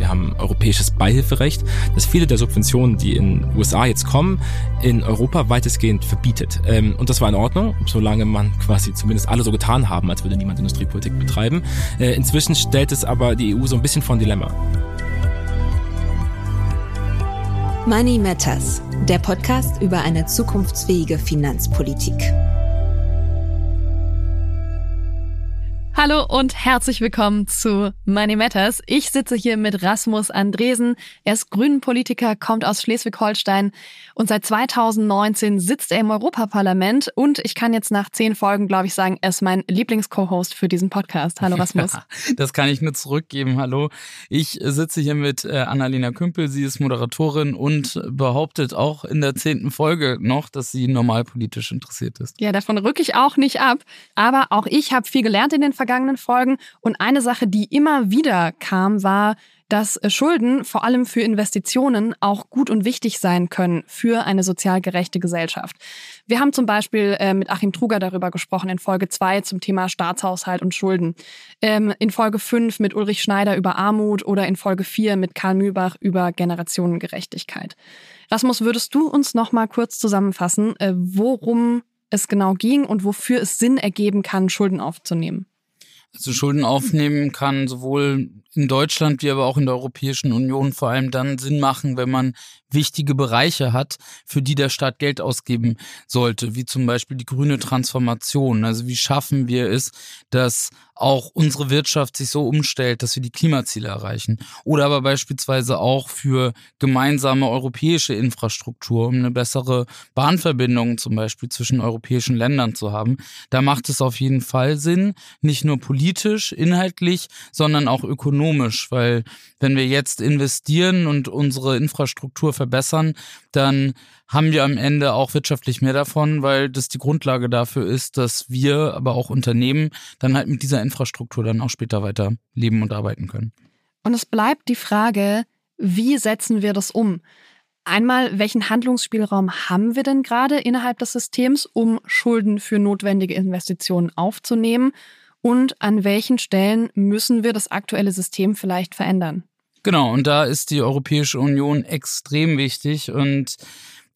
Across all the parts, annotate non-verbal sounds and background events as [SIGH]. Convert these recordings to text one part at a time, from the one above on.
Wir haben europäisches Beihilferecht, das viele der Subventionen, die in USA jetzt kommen, in Europa weitestgehend verbietet. Ähm, und das war in Ordnung, solange man quasi zumindest alle so getan haben, als würde niemand Industriepolitik betreiben. Äh, inzwischen stellt es aber die EU so ein bisschen vor ein Dilemma. Money Matters, der Podcast über eine zukunftsfähige Finanzpolitik. Hallo und herzlich willkommen zu Money Matters. Ich sitze hier mit Rasmus Andresen. Er ist Grünen-Politiker, kommt aus Schleswig-Holstein und seit 2019 sitzt er im Europaparlament und ich kann jetzt nach zehn Folgen, glaube ich, sagen, er ist mein Lieblings-Co-Host für diesen Podcast. Hallo [LAUGHS] Rasmus. Ja, das kann ich nur zurückgeben. Hallo. Ich sitze hier mit äh, Annalena Kümpel. Sie ist Moderatorin und behauptet auch in der zehnten Folge noch, dass sie normalpolitisch interessiert ist. Ja, davon rücke ich auch nicht ab. Aber auch ich habe viel gelernt in den vergangenen vergangenen Folgen. Und eine Sache, die immer wieder kam, war, dass äh, Schulden vor allem für Investitionen auch gut und wichtig sein können für eine sozial gerechte Gesellschaft. Wir haben zum Beispiel äh, mit Achim Truger darüber gesprochen in Folge 2 zum Thema Staatshaushalt und Schulden. Ähm, in Folge 5 mit Ulrich Schneider über Armut oder in Folge 4 mit Karl Mühlbach über Generationengerechtigkeit. Rasmus, würdest du uns noch mal kurz zusammenfassen, äh, worum es genau ging und wofür es Sinn ergeben kann, Schulden aufzunehmen? Also Schulden aufnehmen kann, sowohl in Deutschland wie aber auch in der Europäischen Union vor allem dann Sinn machen, wenn man wichtige Bereiche hat, für die der Staat Geld ausgeben sollte, wie zum Beispiel die grüne Transformation. Also wie schaffen wir es, dass auch unsere Wirtschaft sich so umstellt, dass wir die Klimaziele erreichen. Oder aber beispielsweise auch für gemeinsame europäische Infrastruktur, um eine bessere Bahnverbindung zum Beispiel zwischen europäischen Ländern zu haben. Da macht es auf jeden Fall Sinn, nicht nur politisch, inhaltlich, sondern auch ökonomisch, weil wenn wir jetzt investieren und unsere Infrastruktur verbessern, dann haben wir am Ende auch wirtschaftlich mehr davon, weil das die Grundlage dafür ist, dass wir, aber auch Unternehmen, dann halt mit dieser Infrastruktur dann auch später weiter leben und arbeiten können. Und es bleibt die Frage, wie setzen wir das um? Einmal, welchen Handlungsspielraum haben wir denn gerade innerhalb des Systems, um Schulden für notwendige Investitionen aufzunehmen? Und an welchen Stellen müssen wir das aktuelle System vielleicht verändern? Genau, und da ist die Europäische Union extrem wichtig und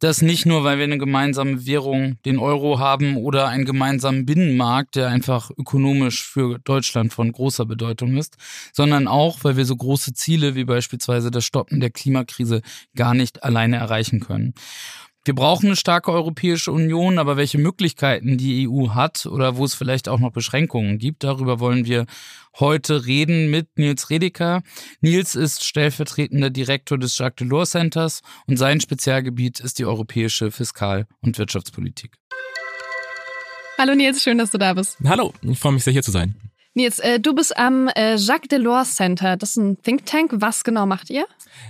das nicht nur, weil wir eine gemeinsame Währung, den Euro haben oder einen gemeinsamen Binnenmarkt, der einfach ökonomisch für Deutschland von großer Bedeutung ist, sondern auch, weil wir so große Ziele wie beispielsweise das Stoppen der Klimakrise gar nicht alleine erreichen können. Wir brauchen eine starke Europäische Union, aber welche Möglichkeiten die EU hat oder wo es vielleicht auch noch Beschränkungen gibt, darüber wollen wir heute reden mit Nils Redeker. Nils ist stellvertretender Direktor des Jacques Delors Centers und sein Spezialgebiet ist die europäische Fiskal- und Wirtschaftspolitik. Hallo Nils, schön, dass du da bist. Hallo, ich freue mich sehr hier zu sein. Nils, äh, du bist am äh, Jacques Delors Center. Das ist ein Think Tank. Was genau macht ihr?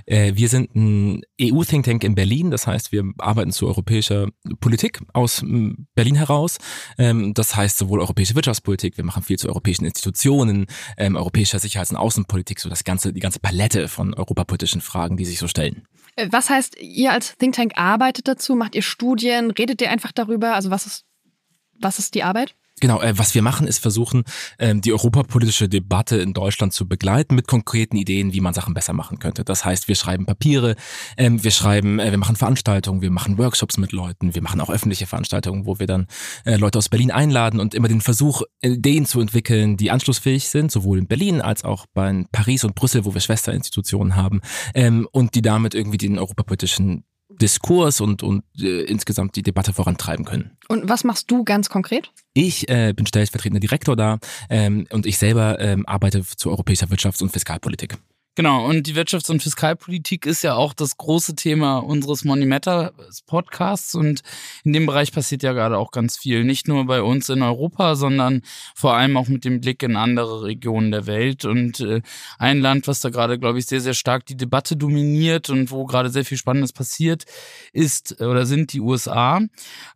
Äh, wir sind ein EU-Think Tank in Berlin. Das heißt, wir arbeiten zu europäischer Politik aus Berlin heraus. Ähm, das heißt sowohl europäische Wirtschaftspolitik, wir machen viel zu europäischen Institutionen, ähm, europäischer Sicherheits- und Außenpolitik, so das ganze, die ganze Palette von europapolitischen Fragen, die sich so stellen. Äh, was heißt, ihr als Think Tank arbeitet dazu? Macht ihr Studien? Redet ihr einfach darüber? Also was ist, was ist die Arbeit? Genau, äh, was wir machen, ist versuchen, ähm, die europapolitische Debatte in Deutschland zu begleiten mit konkreten Ideen, wie man Sachen besser machen könnte. Das heißt, wir schreiben Papiere, ähm, wir schreiben, äh, wir machen Veranstaltungen, wir machen Workshops mit Leuten, wir machen auch öffentliche Veranstaltungen, wo wir dann äh, Leute aus Berlin einladen und immer den Versuch, Ideen zu entwickeln, die anschlussfähig sind, sowohl in Berlin als auch bei Paris und Brüssel, wo wir Schwesterinstitutionen haben ähm, und die damit irgendwie den europapolitischen Diskurs und, und äh, insgesamt die Debatte vorantreiben können. Und was machst du ganz konkret? Ich äh, bin stellvertretender Direktor da ähm, und ich selber ähm, arbeite zu europäischer Wirtschafts- und Fiskalpolitik. Genau, und die Wirtschafts- und Fiskalpolitik ist ja auch das große Thema unseres Money Matters Podcasts und in dem Bereich passiert ja gerade auch ganz viel. Nicht nur bei uns in Europa, sondern vor allem auch mit dem Blick in andere Regionen der Welt. Und äh, ein Land, was da gerade, glaube ich, sehr, sehr stark die Debatte dominiert und wo gerade sehr viel Spannendes passiert, ist oder sind die USA.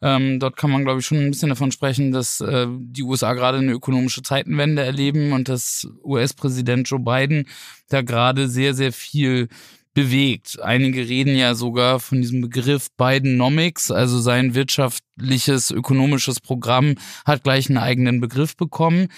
Ähm, dort kann man, glaube ich, schon ein bisschen davon sprechen, dass äh, die USA gerade eine ökonomische Zeitenwende erleben und dass US-Präsident Joe Biden da gerade sehr, sehr viel bewegt. Einige reden ja sogar von diesem Begriff Bidenomics, also sein wirtschaftliches, ökonomisches Programm hat gleich einen eigenen Begriff bekommen.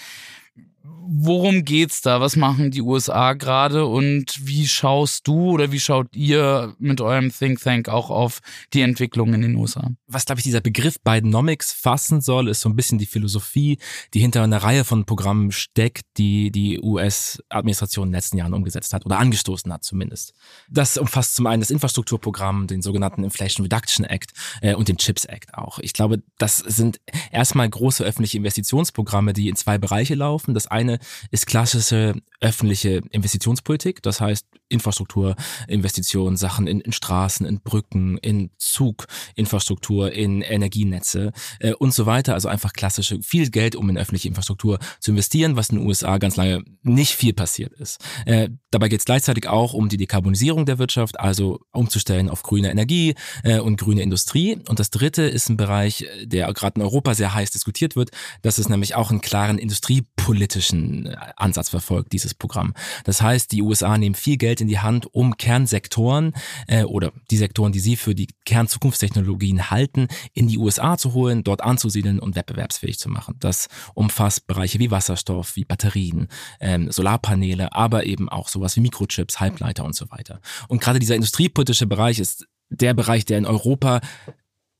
Worum geht's da? Was machen die USA gerade und wie schaust du oder wie schaut ihr mit eurem Think Tank auch auf die Entwicklung in den USA? Was, glaube ich, dieser Begriff Bidenomics fassen soll, ist so ein bisschen die Philosophie, die hinter einer Reihe von Programmen steckt, die die US-Administration in den letzten Jahren umgesetzt hat oder angestoßen hat zumindest. Das umfasst zum einen das Infrastrukturprogramm, den sogenannten Inflation Reduction Act äh, und den CHIPS Act auch. Ich glaube, das sind erstmal große öffentliche Investitionsprogramme, die in zwei Bereiche laufen. Das eine ist klassische öffentliche Investitionspolitik, das heißt Infrastrukturinvestitionen, Sachen in, in Straßen, in Brücken, in Zuginfrastruktur, in Energienetze äh, und so weiter. Also einfach klassische, viel Geld, um in öffentliche Infrastruktur zu investieren, was in den USA ganz lange nicht viel passiert ist. Äh, dabei geht es gleichzeitig auch um die Dekarbonisierung der Wirtschaft, also umzustellen auf grüne Energie äh, und grüne Industrie. Und das dritte ist ein Bereich, der gerade in Europa sehr heiß diskutiert wird. Das ist nämlich auch einen klaren industriepolitischen äh, Ansatz verfolgt, dieses Programm. Das heißt, die USA nehmen viel Geld in die Hand, um Kernsektoren äh, oder die Sektoren, die sie für die Kernzukunftstechnologien halten, in die USA zu holen, dort anzusiedeln und wettbewerbsfähig zu machen. Das umfasst Bereiche wie Wasserstoff, wie Batterien, ähm, Solarpaneele, aber eben auch sowas wie Mikrochips, Halbleiter und so weiter. Und gerade dieser industriepolitische Bereich ist der Bereich, der in Europa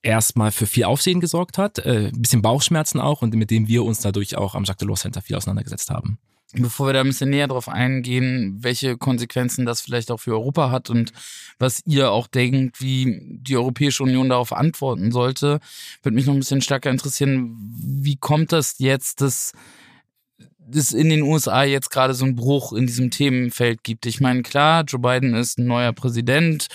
erstmal für viel Aufsehen gesorgt hat, äh, ein bisschen Bauchschmerzen auch und mit dem wir uns dadurch auch am Jacques Delors Center viel auseinandergesetzt haben. Bevor wir da ein bisschen näher drauf eingehen, welche Konsequenzen das vielleicht auch für Europa hat und was ihr auch denkt, wie die Europäische Union darauf antworten sollte, würde mich noch ein bisschen stärker interessieren, wie kommt das jetzt, dass es in den USA jetzt gerade so einen Bruch in diesem Themenfeld gibt? Ich meine, klar, Joe Biden ist ein neuer Präsident,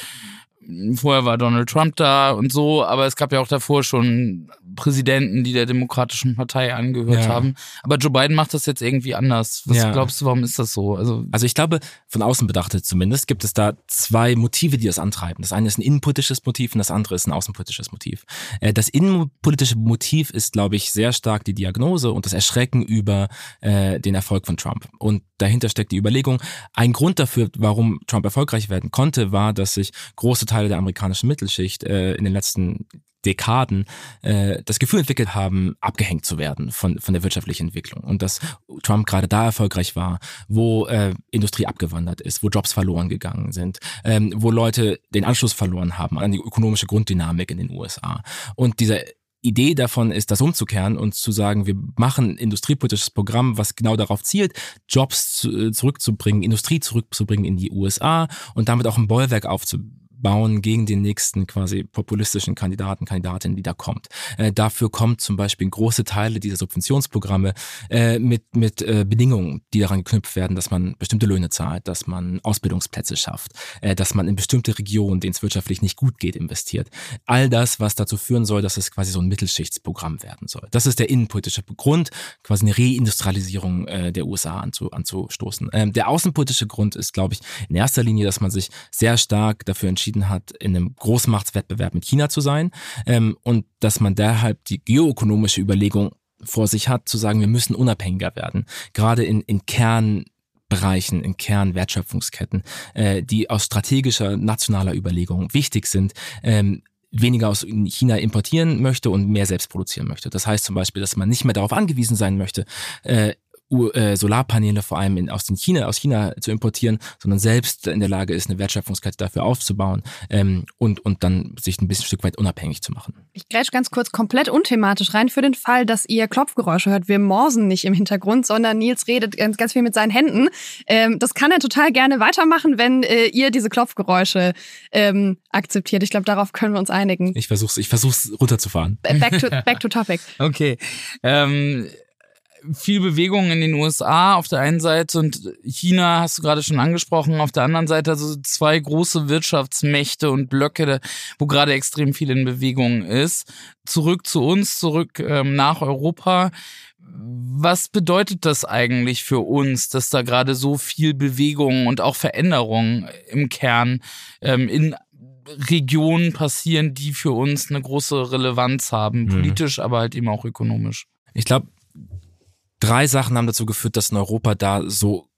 Vorher war Donald Trump da und so, aber es gab ja auch davor schon Präsidenten, die der Demokratischen Partei angehört ja. haben. Aber Joe Biden macht das jetzt irgendwie anders. Was ja. glaubst du, warum ist das so? Also, also ich glaube, von außen betrachtet zumindest, gibt es da zwei Motive, die das antreiben. Das eine ist ein innenpolitisches Motiv und das andere ist ein außenpolitisches Motiv. Äh, das innenpolitische Motiv ist, glaube ich, sehr stark die Diagnose und das Erschrecken über äh, den Erfolg von Trump. Und dahinter steckt die Überlegung, ein Grund dafür, warum Trump erfolgreich werden konnte, war, dass sich große Teile Teile der amerikanischen Mittelschicht äh, in den letzten Dekaden äh, das Gefühl entwickelt haben, abgehängt zu werden von, von der wirtschaftlichen Entwicklung. Und dass Trump gerade da erfolgreich war, wo äh, Industrie abgewandert ist, wo Jobs verloren gegangen sind, ähm, wo Leute den Anschluss verloren haben an die ökonomische Grunddynamik in den USA. Und dieser Idee davon ist, das umzukehren und zu sagen, wir machen ein industriepolitisches Programm, was genau darauf zielt, Jobs zu, äh, zurückzubringen, Industrie zurückzubringen in die USA und damit auch ein Bollwerk aufzubauen bauen gegen den nächsten quasi populistischen Kandidaten, Kandidatin, die da kommt. Äh, dafür kommt zum Beispiel große Teile dieser Subventionsprogramme äh, mit, mit äh, Bedingungen, die daran geknüpft werden, dass man bestimmte Löhne zahlt, dass man Ausbildungsplätze schafft, äh, dass man in bestimmte Regionen, denen es wirtschaftlich nicht gut geht, investiert. All das, was dazu führen soll, dass es quasi so ein Mittelschichtsprogramm werden soll. Das ist der innenpolitische Grund, quasi eine Reindustrialisierung äh, der USA anzu, anzustoßen. Ähm, der außenpolitische Grund ist, glaube ich, in erster Linie, dass man sich sehr stark dafür entschieden entschieden hat, in einem Großmachtswettbewerb mit China zu sein ähm, und dass man deshalb die geoökonomische Überlegung vor sich hat, zu sagen, wir müssen unabhängiger werden, gerade in, in Kernbereichen, in Kernwertschöpfungsketten, äh, die aus strategischer nationaler Überlegung wichtig sind, ähm, weniger aus China importieren möchte und mehr selbst produzieren möchte. Das heißt zum Beispiel, dass man nicht mehr darauf angewiesen sein möchte, äh, äh, Solarpaneele vor allem in, aus, den China, aus China zu importieren, sondern selbst in der Lage ist, eine Wertschöpfungskette dafür aufzubauen ähm, und, und dann sich ein bisschen ein Stück weit unabhängig zu machen. Ich grätsch ganz kurz komplett unthematisch rein für den Fall, dass ihr Klopfgeräusche hört. Wir morsen nicht im Hintergrund, sondern Nils redet ganz, ganz viel mit seinen Händen. Ähm, das kann er total gerne weitermachen, wenn äh, ihr diese Klopfgeräusche ähm, akzeptiert. Ich glaube, darauf können wir uns einigen. Ich versuch's, ich versuch's runterzufahren. Back to, [LAUGHS] back to topic. Okay. Ähm viel Bewegung in den USA auf der einen Seite und China hast du gerade schon angesprochen, auf der anderen Seite also zwei große Wirtschaftsmächte und Blöcke, wo gerade extrem viel in Bewegung ist. Zurück zu uns, zurück ähm, nach Europa. Was bedeutet das eigentlich für uns, dass da gerade so viel Bewegung und auch Veränderung im Kern ähm, in Regionen passieren, die für uns eine große Relevanz haben, mhm. politisch, aber halt eben auch ökonomisch? Ich glaube, drei Sachen haben dazu geführt, dass in Europa da so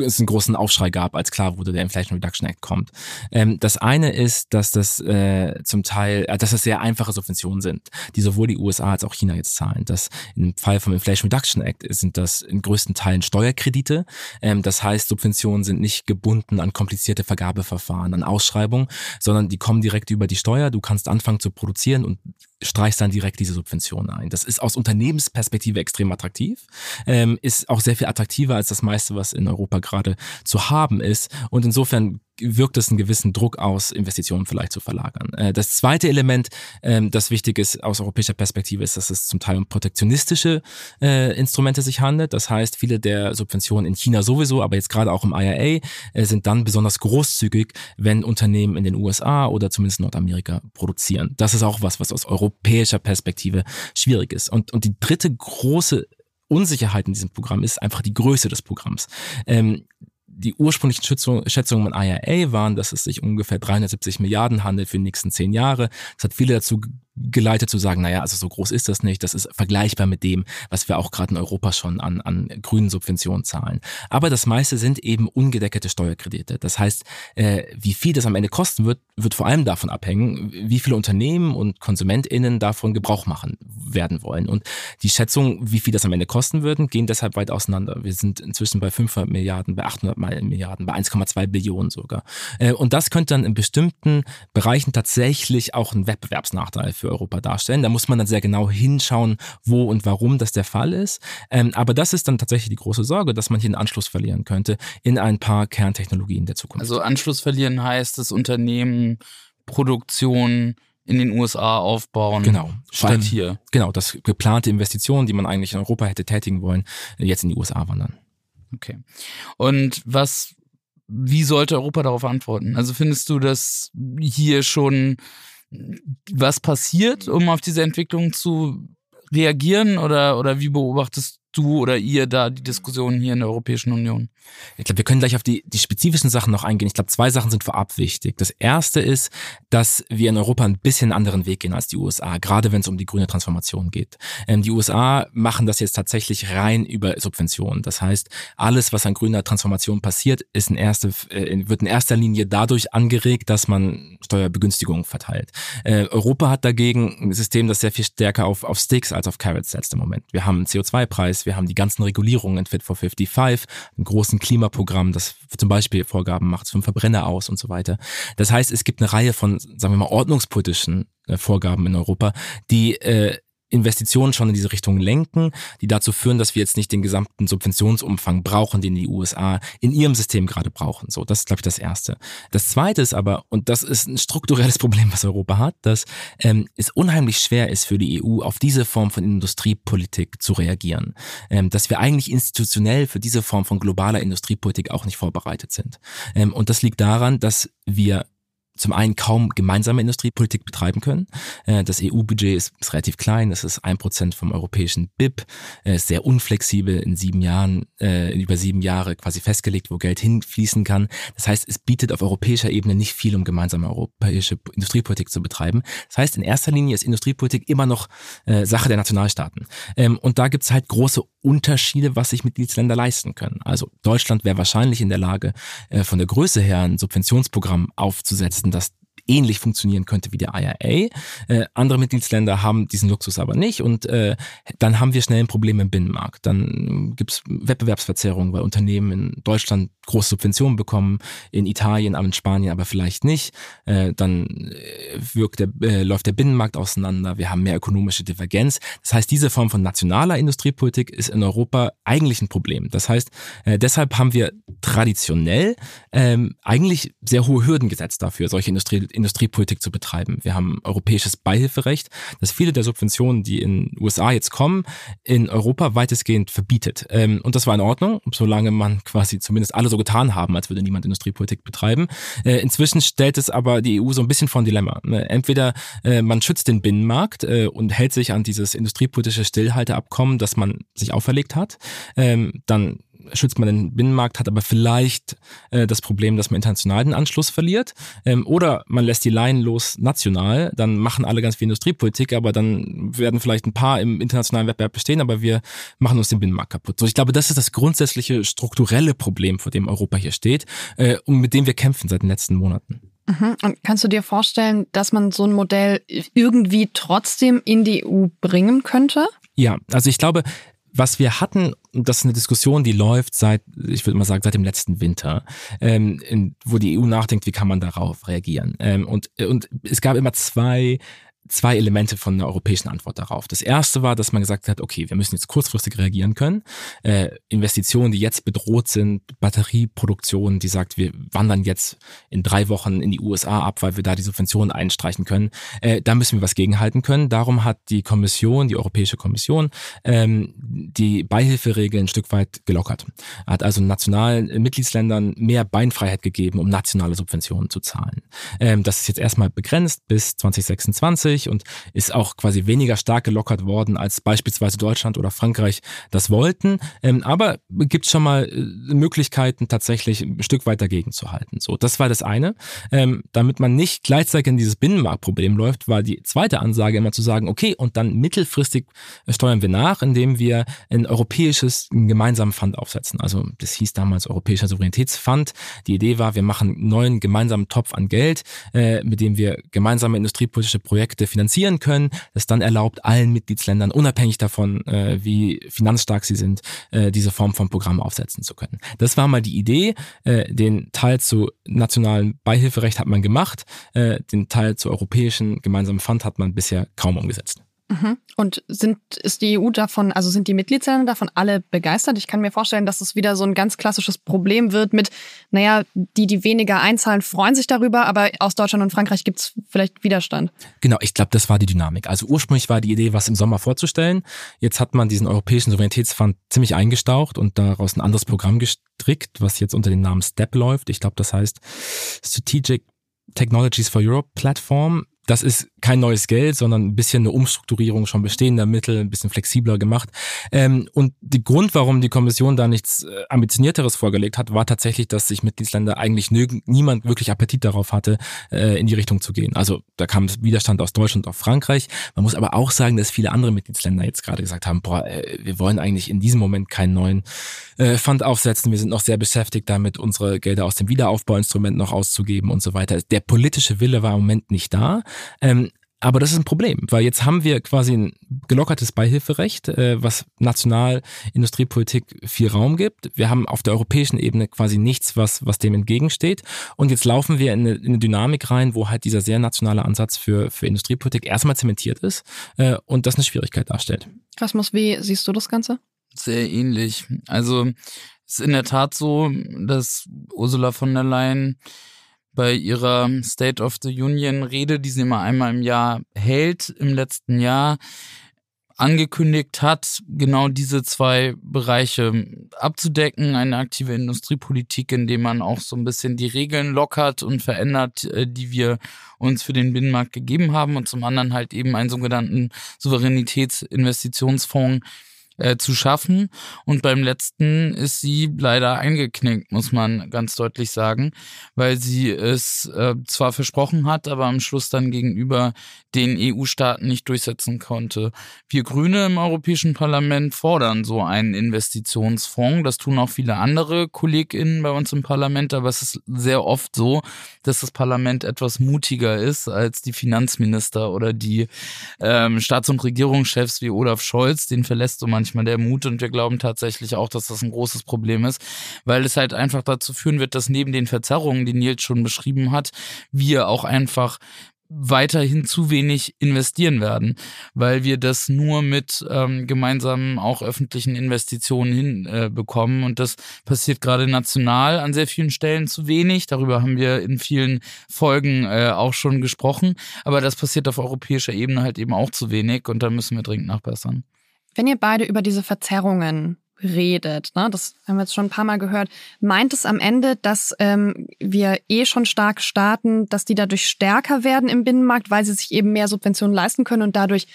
es einen großen Aufschrei gab, als klar wurde, der Inflation Reduction Act kommt. Ähm, das eine ist, dass das äh, zum Teil, äh, dass das sehr einfache Subventionen sind, die sowohl die USA als auch China jetzt zahlen. Das im Fall vom Inflation Reduction Act sind das in größten Teilen Steuerkredite. Ähm, das heißt, Subventionen sind nicht gebunden an komplizierte Vergabeverfahren, an Ausschreibungen, sondern die kommen direkt über die Steuer. Du kannst anfangen zu produzieren und streichst dann direkt diese Subventionen ein. Das ist aus Unternehmensperspektive extrem attraktiv, ähm, ist auch sehr viel attraktiver als das meiste, was in Europa gerade zu haben ist. Und insofern wirkt es einen gewissen Druck aus, Investitionen vielleicht zu verlagern. Äh, das zweite Element, ähm, das wichtig ist aus europäischer Perspektive, ist, dass es zum Teil um protektionistische äh, Instrumente sich handelt. Das heißt, viele der Subventionen in China sowieso, aber jetzt gerade auch im IRA, äh, sind dann besonders großzügig, wenn Unternehmen in den USA oder zumindest Nordamerika produzieren. Das ist auch was, was aus europäischer Perspektive schwierig ist. Und, und die dritte große Unsicherheit in diesem Programm ist einfach die Größe des Programms. Ähm, die ursprünglichen Schätzungen im IRA waren, dass es sich ungefähr 370 Milliarden handelt für die nächsten zehn Jahre. Das hat viele dazu geleitet zu sagen, naja, also so groß ist das nicht, das ist vergleichbar mit dem, was wir auch gerade in Europa schon an, an grünen Subventionen zahlen. Aber das meiste sind eben ungedeckelte Steuerkredite. Das heißt, äh, wie viel das am Ende kosten wird, wird vor allem davon abhängen, wie viele Unternehmen und KonsumentInnen davon Gebrauch machen werden wollen. Und die Schätzungen, wie viel das am Ende kosten würden, gehen deshalb weit auseinander. Wir sind inzwischen bei 500 Milliarden, bei 800 Milliarden, bei 1,2 Billionen sogar. Äh, und das könnte dann in bestimmten Bereichen tatsächlich auch ein Wettbewerbsnachteil für für Europa darstellen. Da muss man dann sehr genau hinschauen, wo und warum das der Fall ist. Ähm, aber das ist dann tatsächlich die große Sorge, dass man hier einen Anschluss verlieren könnte in ein paar Kerntechnologien der Zukunft. Also Anschluss verlieren heißt, das Unternehmen Produktion in den USA aufbauen. Genau. Statt hier. Genau, dass geplante Investitionen, die man eigentlich in Europa hätte tätigen wollen, jetzt in die USA wandern. Okay. Und was, wie sollte Europa darauf antworten? Also findest du, dass hier schon was passiert, um auf diese Entwicklung zu reagieren? Oder, oder wie beobachtest du oder ihr da die Diskussion hier in der Europäischen Union? Ich glaube, wir können gleich auf die, die spezifischen Sachen noch eingehen. Ich glaube, zwei Sachen sind vorab wichtig. Das erste ist, dass wir in Europa ein bisschen anderen Weg gehen als die USA, gerade wenn es um die grüne Transformation geht. Ähm, die USA machen das jetzt tatsächlich rein über Subventionen. Das heißt, alles, was an grüner Transformation passiert, ist in erste, äh, wird in erster Linie dadurch angeregt, dass man Steuerbegünstigungen verteilt. Äh, Europa hat dagegen ein System, das sehr viel stärker auf, auf Sticks als auf Carrots setzt im Moment. Wir haben einen CO2-Preis, wir haben die ganzen Regulierungen in Fit for 55, einen großen Klimaprogramm, das zum Beispiel Vorgaben macht für Verbrenner aus und so weiter. Das heißt, es gibt eine Reihe von, sagen wir mal, ordnungspolitischen äh, Vorgaben in Europa, die äh, Investitionen schon in diese Richtung lenken, die dazu führen, dass wir jetzt nicht den gesamten Subventionsumfang brauchen, den die USA in ihrem System gerade brauchen. So, das ist, glaube ich, das Erste. Das Zweite ist aber, und das ist ein strukturelles [LAUGHS] Problem, was Europa hat, dass ähm, es unheimlich schwer ist für die EU, auf diese Form von Industriepolitik zu reagieren. Ähm, dass wir eigentlich institutionell für diese Form von globaler Industriepolitik auch nicht vorbereitet sind. Ähm, und das liegt daran, dass wir zum einen kaum gemeinsame Industriepolitik betreiben können. Äh, das EU-Budget ist, ist, relativ klein, es ist ein Prozent vom europäischen BIP, ist sehr unflexibel in sieben Jahren, äh, über sieben Jahre quasi festgelegt, wo Geld hinfließen kann. Das heißt, es bietet auf europäischer Ebene nicht viel, um gemeinsame europäische Industriepolitik zu betreiben. Das heißt, in erster Linie ist Industriepolitik immer noch äh, Sache der Nationalstaaten. Ähm, und da gibt es halt große Unterschiede, was sich Mitgliedsländer leisten können. Also Deutschland wäre wahrscheinlich in der Lage, von der Größe her ein Subventionsprogramm aufzusetzen, das ähnlich funktionieren könnte wie der IRA. Äh, andere Mitgliedsländer haben diesen Luxus aber nicht und äh, dann haben wir schnell ein Problem im Binnenmarkt. Dann gibt's Wettbewerbsverzerrungen, weil Unternehmen in Deutschland große Subventionen bekommen, in Italien, in Spanien aber vielleicht nicht. Äh, dann äh, wirkt der, äh, läuft der Binnenmarkt auseinander, wir haben mehr ökonomische Divergenz. Das heißt, diese Form von nationaler Industriepolitik ist in Europa eigentlich ein Problem. Das heißt, äh, deshalb haben wir traditionell ähm, eigentlich sehr hohe Hürden gesetzt dafür, solche Industrie Industriepolitik zu betreiben. Wir haben europäisches Beihilferecht, das viele der Subventionen, die in USA jetzt kommen, in Europa weitestgehend verbietet. Ähm, und das war in Ordnung, solange man quasi zumindest alle so getan haben, als würde niemand Industriepolitik betreiben. Äh, inzwischen stellt es aber die EU so ein bisschen vor ein Dilemma. Ne? Entweder äh, man schützt den Binnenmarkt äh, und hält sich an dieses industriepolitische Stillhalteabkommen, das man sich auferlegt hat, ähm, dann schützt man den Binnenmarkt, hat aber vielleicht äh, das Problem, dass man international den Anschluss verliert. Ähm, oder man lässt die Laien los national, dann machen alle ganz viel Industriepolitik, aber dann werden vielleicht ein paar im internationalen Wettbewerb bestehen, aber wir machen uns den Binnenmarkt kaputt. So, ich glaube, das ist das grundsätzliche strukturelle Problem, vor dem Europa hier steht äh, und mit dem wir kämpfen seit den letzten Monaten. Mhm. Und kannst du dir vorstellen, dass man so ein Modell irgendwie trotzdem in die EU bringen könnte? Ja, also ich glaube, was wir hatten, das ist eine Diskussion, die läuft seit, ich würde mal sagen, seit dem letzten Winter, ähm, in, wo die EU nachdenkt, wie kann man darauf reagieren. Ähm, und, und es gab immer zwei zwei Elemente von einer europäischen Antwort darauf. Das erste war, dass man gesagt hat, okay, wir müssen jetzt kurzfristig reagieren können. Äh, Investitionen, die jetzt bedroht sind, Batterieproduktion, die sagt, wir wandern jetzt in drei Wochen in die USA ab, weil wir da die Subventionen einstreichen können. Äh, da müssen wir was gegenhalten können. Darum hat die Kommission, die Europäische Kommission, ähm, die Beihilferegeln ein Stück weit gelockert. Hat also nationalen Mitgliedsländern mehr Beinfreiheit gegeben, um nationale Subventionen zu zahlen. Ähm, das ist jetzt erstmal begrenzt bis 2026 niedrig und ist auch quasi weniger stark gelockert worden, als beispielsweise Deutschland oder Frankreich das wollten. Ähm, aber gibt schon mal äh, Möglichkeiten, tatsächlich ein Stück weit dagegen zu halten. So, das war das eine. Ähm, damit man nicht gleichzeitig in dieses Binnenmarktproblem läuft, war die zweite Ansage immer zu sagen, okay, und dann mittelfristig steuern wir nach, indem wir ein europäisches einen gemeinsamen Fund aufsetzen. Also das hieß damals Europäischer Souveränitätsfund. Die Idee war, wir machen einen neuen gemeinsamen Topf an Geld, äh, mit dem wir gemeinsame industriepolitische Projekte finanzieren können, das dann erlaubt, allen Mitgliedsländern, unabhängig davon, äh, wie finanzstark sie sind, äh, diese Form von Programm aufsetzen zu können. Das war mal die Idee. Äh, den Teil zu nationalen Beihilferecht hat man gemacht, äh, den Teil zu europäischen gemeinsamen Fund hat man bisher kaum umgesetzt. Mhm. Und sind, ist die EU davon, also sind die Mitgliedsländer davon alle begeistert? Ich kann mir vorstellen, dass es wieder so ein ganz klassisches Problem wird mit, naja, die, die weniger einzahlen, freuen sich darüber, aber aus Deutschland und Frankreich gibt es vielleicht Widerstand. Genau, ich glaube, das war die Dynamik. Also ursprünglich war die Idee, was im Sommer vorzustellen. Jetzt hat man diesen Europäischen Souveränitätsfonds ziemlich eingestaucht und daraus ein anderes Programm gestrickt, was jetzt unter dem Namen STEP läuft. Ich glaube, das heißt Strategic Technologies for Europe Plattform das ist kein neues Geld, sondern ein bisschen eine Umstrukturierung schon bestehender Mittel, ein bisschen flexibler gemacht. Ähm, und der Grund, warum die Kommission da nichts äh, ambitionierteres vorgelegt hat, war tatsächlich, dass sich Mitgliedsländer eigentlich niemand wirklich Appetit darauf hatte, äh, in die Richtung zu gehen. Also da kam Widerstand aus Deutschland aus Frankreich. Man muss aber auch sagen, dass viele andere Mitgliedsländer jetzt gerade gesagt haben, boah, äh, wir wollen eigentlich in diesem Moment keinen neuen äh, Fund aufsetzen. Wir sind noch sehr beschäftigt damit, unsere Gelder aus dem Wiederaufbauinstrument noch auszugeben und so weiter. Der politische Wille war im Moment nicht da. Ähm, aber das ist ein Problem, weil jetzt haben wir quasi ein gelockertes Beihilferecht, äh, was national Industriepolitik viel Raum gibt. Wir haben auf der europäischen Ebene quasi nichts, was, was dem entgegensteht. Und jetzt laufen wir in eine, in eine Dynamik rein, wo halt dieser sehr nationale Ansatz für, für Industriepolitik erstmal zementiert ist äh, und das eine Schwierigkeit darstellt. Rasmus, wie siehst du das Ganze? Sehr ähnlich. Also es ist in der Tat so, dass Ursula von der Leyen bei ihrer State of the Union Rede, die sie immer einmal im Jahr hält, im letzten Jahr angekündigt hat, genau diese zwei Bereiche abzudecken. Eine aktive Industriepolitik, indem man auch so ein bisschen die Regeln lockert und verändert, äh, die wir uns für den Binnenmarkt gegeben haben. Und zum anderen halt eben einen sogenannten Souveränitätsinvestitionsfonds, äh, zu schaffen. Und beim letzten ist sie leider eingeknickt, muss man ganz deutlich sagen, weil sie es äh, zwar versprochen hat, aber am Schluss dann gegenüber den EU-Staaten nicht durchsetzen konnte. Wir Grüne im Europäischen Parlament fordern so einen Investitionsfonds. Das tun auch viele andere KollegInnen bei uns im Parlament, aber es ist sehr oft so, dass das Parlament etwas mutiger ist als die Finanzminister oder die ähm, Staats- und Regierungschefs wie Olaf Scholz. Den verlässt so manchmal manchmal der Mut und wir glauben tatsächlich auch, dass das ein großes Problem ist, weil es halt einfach dazu führen wird, dass neben den Verzerrungen, die Nils schon beschrieben hat, wir auch einfach weiterhin zu wenig investieren werden, weil wir das nur mit ähm, gemeinsamen auch öffentlichen Investitionen hinbekommen. Äh, und das passiert gerade national an sehr vielen Stellen zu wenig. Darüber haben wir in vielen Folgen äh, auch schon gesprochen. Aber das passiert auf europäischer Ebene halt eben auch zu wenig und da müssen wir dringend nachbessern. Wenn ihr beide über diese Verzerrungen redet, ne, das haben wir jetzt schon ein paar Mal gehört, meint es am Ende, dass ähm, wir eh schon stark starten, dass die dadurch stärker werden im Binnenmarkt, weil sie sich eben mehr Subventionen leisten können und dadurch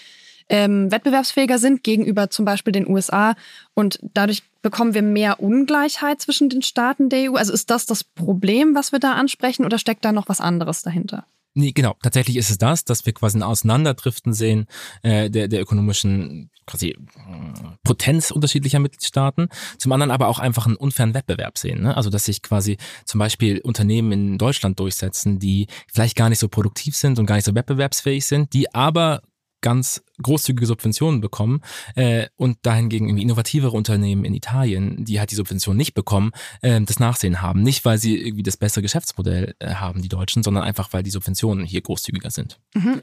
ähm, wettbewerbsfähiger sind gegenüber zum Beispiel den USA und dadurch bekommen wir mehr Ungleichheit zwischen den Staaten der EU? Also ist das das Problem, was wir da ansprechen oder steckt da noch was anderes dahinter? Nee, genau. Tatsächlich ist es das, dass wir quasi ein Auseinanderdriften sehen äh, der, der ökonomischen quasi äh, Potenz unterschiedlicher Mitgliedstaaten. Zum anderen aber auch einfach einen unfairen Wettbewerb sehen. Ne? Also dass sich quasi zum Beispiel Unternehmen in Deutschland durchsetzen, die vielleicht gar nicht so produktiv sind und gar nicht so wettbewerbsfähig sind, die aber ganz großzügige Subventionen bekommen äh, und dahingegen irgendwie innovativere Unternehmen in Italien, die halt die Subventionen nicht bekommen, äh, das Nachsehen haben. Nicht, weil sie irgendwie das bessere Geschäftsmodell äh, haben, die Deutschen, sondern einfach, weil die Subventionen hier großzügiger sind. Mhm.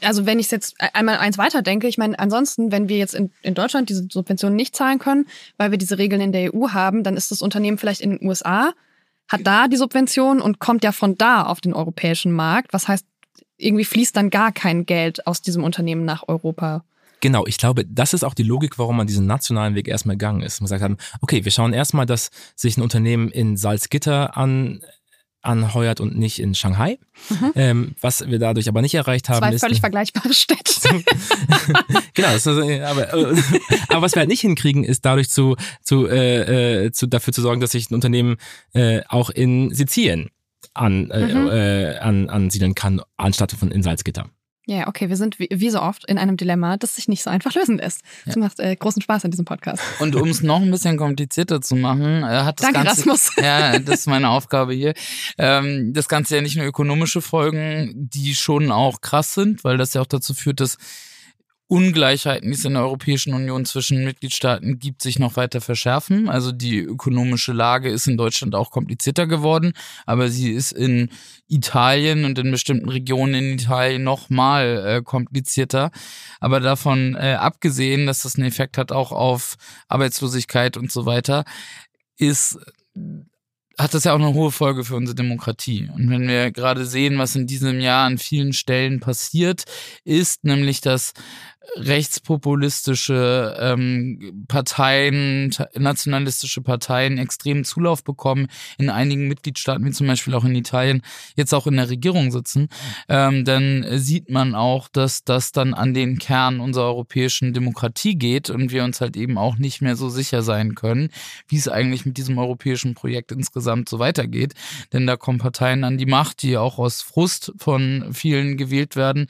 Also wenn ich jetzt einmal eins weiter denke, ich meine, ansonsten, wenn wir jetzt in, in Deutschland diese Subventionen nicht zahlen können, weil wir diese Regeln in der EU haben, dann ist das Unternehmen vielleicht in den USA, hat da die Subvention und kommt ja von da auf den europäischen Markt. Was heißt, irgendwie fließt dann gar kein Geld aus diesem Unternehmen nach Europa. Genau, ich glaube, das ist auch die Logik, warum man diesen nationalen Weg erstmal gegangen ist. Man gesagt haben, okay, wir schauen erstmal, dass sich ein Unternehmen in Salzgitter an anheuert und nicht in Shanghai. Mhm. Ähm, was wir dadurch aber nicht erreicht haben. Zwei ist, völlig vergleichbare Städte. [LAUGHS] genau, ist, aber, aber was wir halt nicht hinkriegen, ist dadurch zu, zu, äh, äh, zu dafür zu sorgen, dass sich ein Unternehmen äh, auch in Sizilien an, äh, mhm. äh, an, ansiedeln kann, anstatt von in Salzgitter. Ja, okay, wir sind wie, wie, so oft in einem Dilemma, das sich nicht so einfach lösen lässt. Das ja. macht äh, großen Spaß an diesem Podcast. Und um es noch ein bisschen komplizierter zu machen, äh, hat das Danke, Ganze. Rasmus. [LAUGHS] Ja, das ist meine Aufgabe hier. Ähm, das Ganze ja nicht nur ökonomische Folgen, die schon auch krass sind, weil das ja auch dazu führt, dass Ungleichheiten, die es in der Europäischen Union zwischen Mitgliedstaaten gibt, sich noch weiter verschärfen. Also die ökonomische Lage ist in Deutschland auch komplizierter geworden, aber sie ist in Italien und in bestimmten Regionen in Italien noch mal äh, komplizierter. Aber davon äh, abgesehen, dass das einen Effekt hat auch auf Arbeitslosigkeit und so weiter, ist hat das ja auch eine hohe Folge für unsere Demokratie. Und wenn wir gerade sehen, was in diesem Jahr an vielen Stellen passiert, ist nämlich, dass rechtspopulistische ähm, Parteien, nationalistische Parteien extremen Zulauf bekommen in einigen Mitgliedstaaten, wie zum Beispiel auch in Italien, jetzt auch in der Regierung sitzen, ähm, dann sieht man auch, dass das dann an den Kern unserer europäischen Demokratie geht und wir uns halt eben auch nicht mehr so sicher sein können, wie es eigentlich mit diesem europäischen Projekt insgesamt so weitergeht. Denn da kommen Parteien an die Macht, die auch aus Frust von vielen gewählt werden,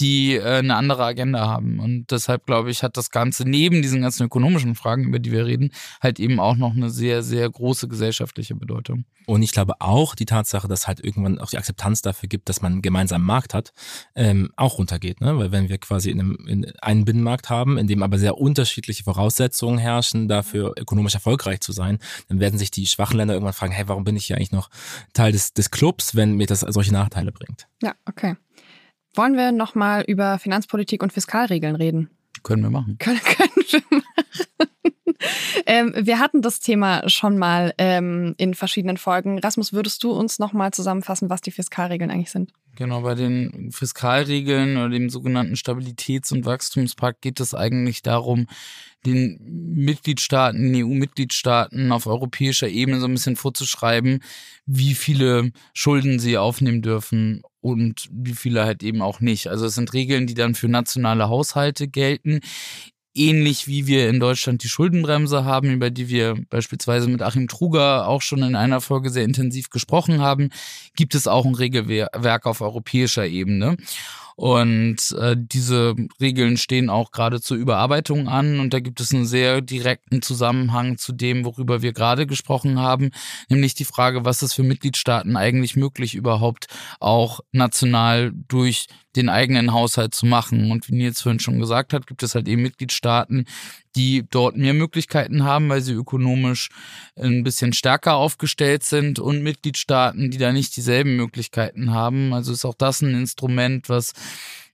die äh, eine andere Agenda haben. Und deshalb, glaube ich, hat das Ganze neben diesen ganzen ökonomischen Fragen, über die wir reden, halt eben auch noch eine sehr, sehr große gesellschaftliche Bedeutung. Und ich glaube auch die Tatsache, dass halt irgendwann auch die Akzeptanz dafür gibt, dass man einen gemeinsamen Markt hat, ähm, auch runtergeht. Ne? Weil wenn wir quasi in einem, in einen Binnenmarkt haben, in dem aber sehr unterschiedliche Voraussetzungen herrschen, dafür ökonomisch erfolgreich zu sein, dann werden sich die schwachen Länder irgendwann fragen, hey, warum bin ich hier eigentlich noch Teil des, des Clubs, wenn mir das solche Nachteile bringt? Ja, okay. Wollen wir nochmal über Finanzpolitik und Fiskalregeln reden? Können wir machen. Können, [LAUGHS] können wir machen. ähm, wir hatten das Thema schon mal ähm, in verschiedenen Folgen. Rasmus, würdest du uns nochmal zusammenfassen, was die Fiskalregeln eigentlich sind? Genau, bei den Fiskalregeln oder dem sogenannten Stabilitäts- und Wachstumspakt geht es eigentlich darum, den Mitgliedstaaten, EU-Mitgliedstaaten auf europäischer Ebene so ein bisschen vorzuschreiben, wie viele Schulden sie aufnehmen dürfen und wie viele halt eben auch nicht. Also es sind Regeln, die dann für nationale Haushalte gelten ähnlich wie wir in Deutschland die Schuldenbremse haben, über die wir beispielsweise mit Achim Truger auch schon in einer Folge sehr intensiv gesprochen haben, gibt es auch ein Regelwerk auf europäischer Ebene. Und äh, diese Regeln stehen auch gerade zur Überarbeitung an und da gibt es einen sehr direkten Zusammenhang zu dem, worüber wir gerade gesprochen haben, nämlich die Frage, was ist für Mitgliedstaaten eigentlich möglich überhaupt auch national durch den eigenen Haushalt zu machen. Und wie Nils vorhin schon gesagt hat, gibt es halt eben Mitgliedstaaten, die dort mehr Möglichkeiten haben, weil sie ökonomisch ein bisschen stärker aufgestellt sind und Mitgliedstaaten, die da nicht dieselben Möglichkeiten haben. Also ist auch das ein Instrument, was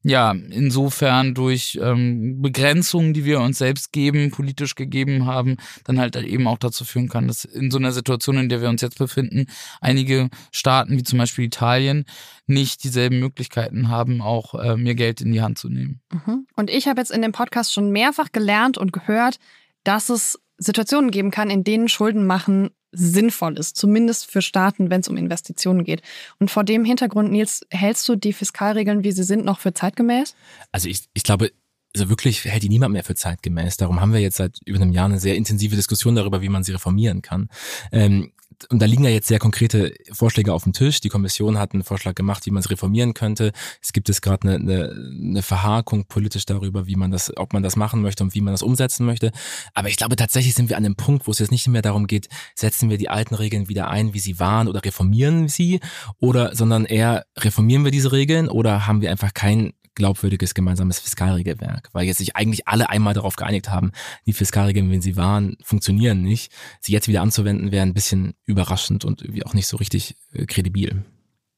ja, insofern durch ähm, Begrenzungen, die wir uns selbst geben, politisch gegeben haben, dann halt eben auch dazu führen kann, dass in so einer Situation, in der wir uns jetzt befinden, einige Staaten, wie zum Beispiel Italien, nicht dieselben Möglichkeiten haben, auch äh, mehr Geld in die Hand zu nehmen. Mhm. Und ich habe jetzt in dem Podcast schon mehrfach gelernt und gehört, dass es Situationen geben kann, in denen Schulden machen sinnvoll ist, zumindest für Staaten, wenn es um Investitionen geht. Und vor dem Hintergrund, Nils, hältst du die Fiskalregeln, wie sie sind, noch für zeitgemäß? Also ich, ich glaube, also wirklich hält die niemand mehr für zeitgemäß. Darum haben wir jetzt seit über einem Jahr eine sehr intensive Diskussion darüber, wie man sie reformieren kann. Ähm, und da liegen ja jetzt sehr konkrete Vorschläge auf dem Tisch. Die Kommission hat einen Vorschlag gemacht, wie man es reformieren könnte. Es gibt jetzt gerade eine, eine, Verhakung politisch darüber, wie man das, ob man das machen möchte und wie man das umsetzen möchte. Aber ich glaube, tatsächlich sind wir an einem Punkt, wo es jetzt nicht mehr darum geht, setzen wir die alten Regeln wieder ein, wie sie waren oder reformieren sie oder, sondern eher reformieren wir diese Regeln oder haben wir einfach kein glaubwürdiges gemeinsames Fiskalregelwerk, weil jetzt sich eigentlich alle einmal darauf geeinigt haben, die Fiskalregeln, wenn sie waren, funktionieren nicht. Sie jetzt wieder anzuwenden, wäre ein bisschen überraschend und irgendwie auch nicht so richtig äh, kredibil.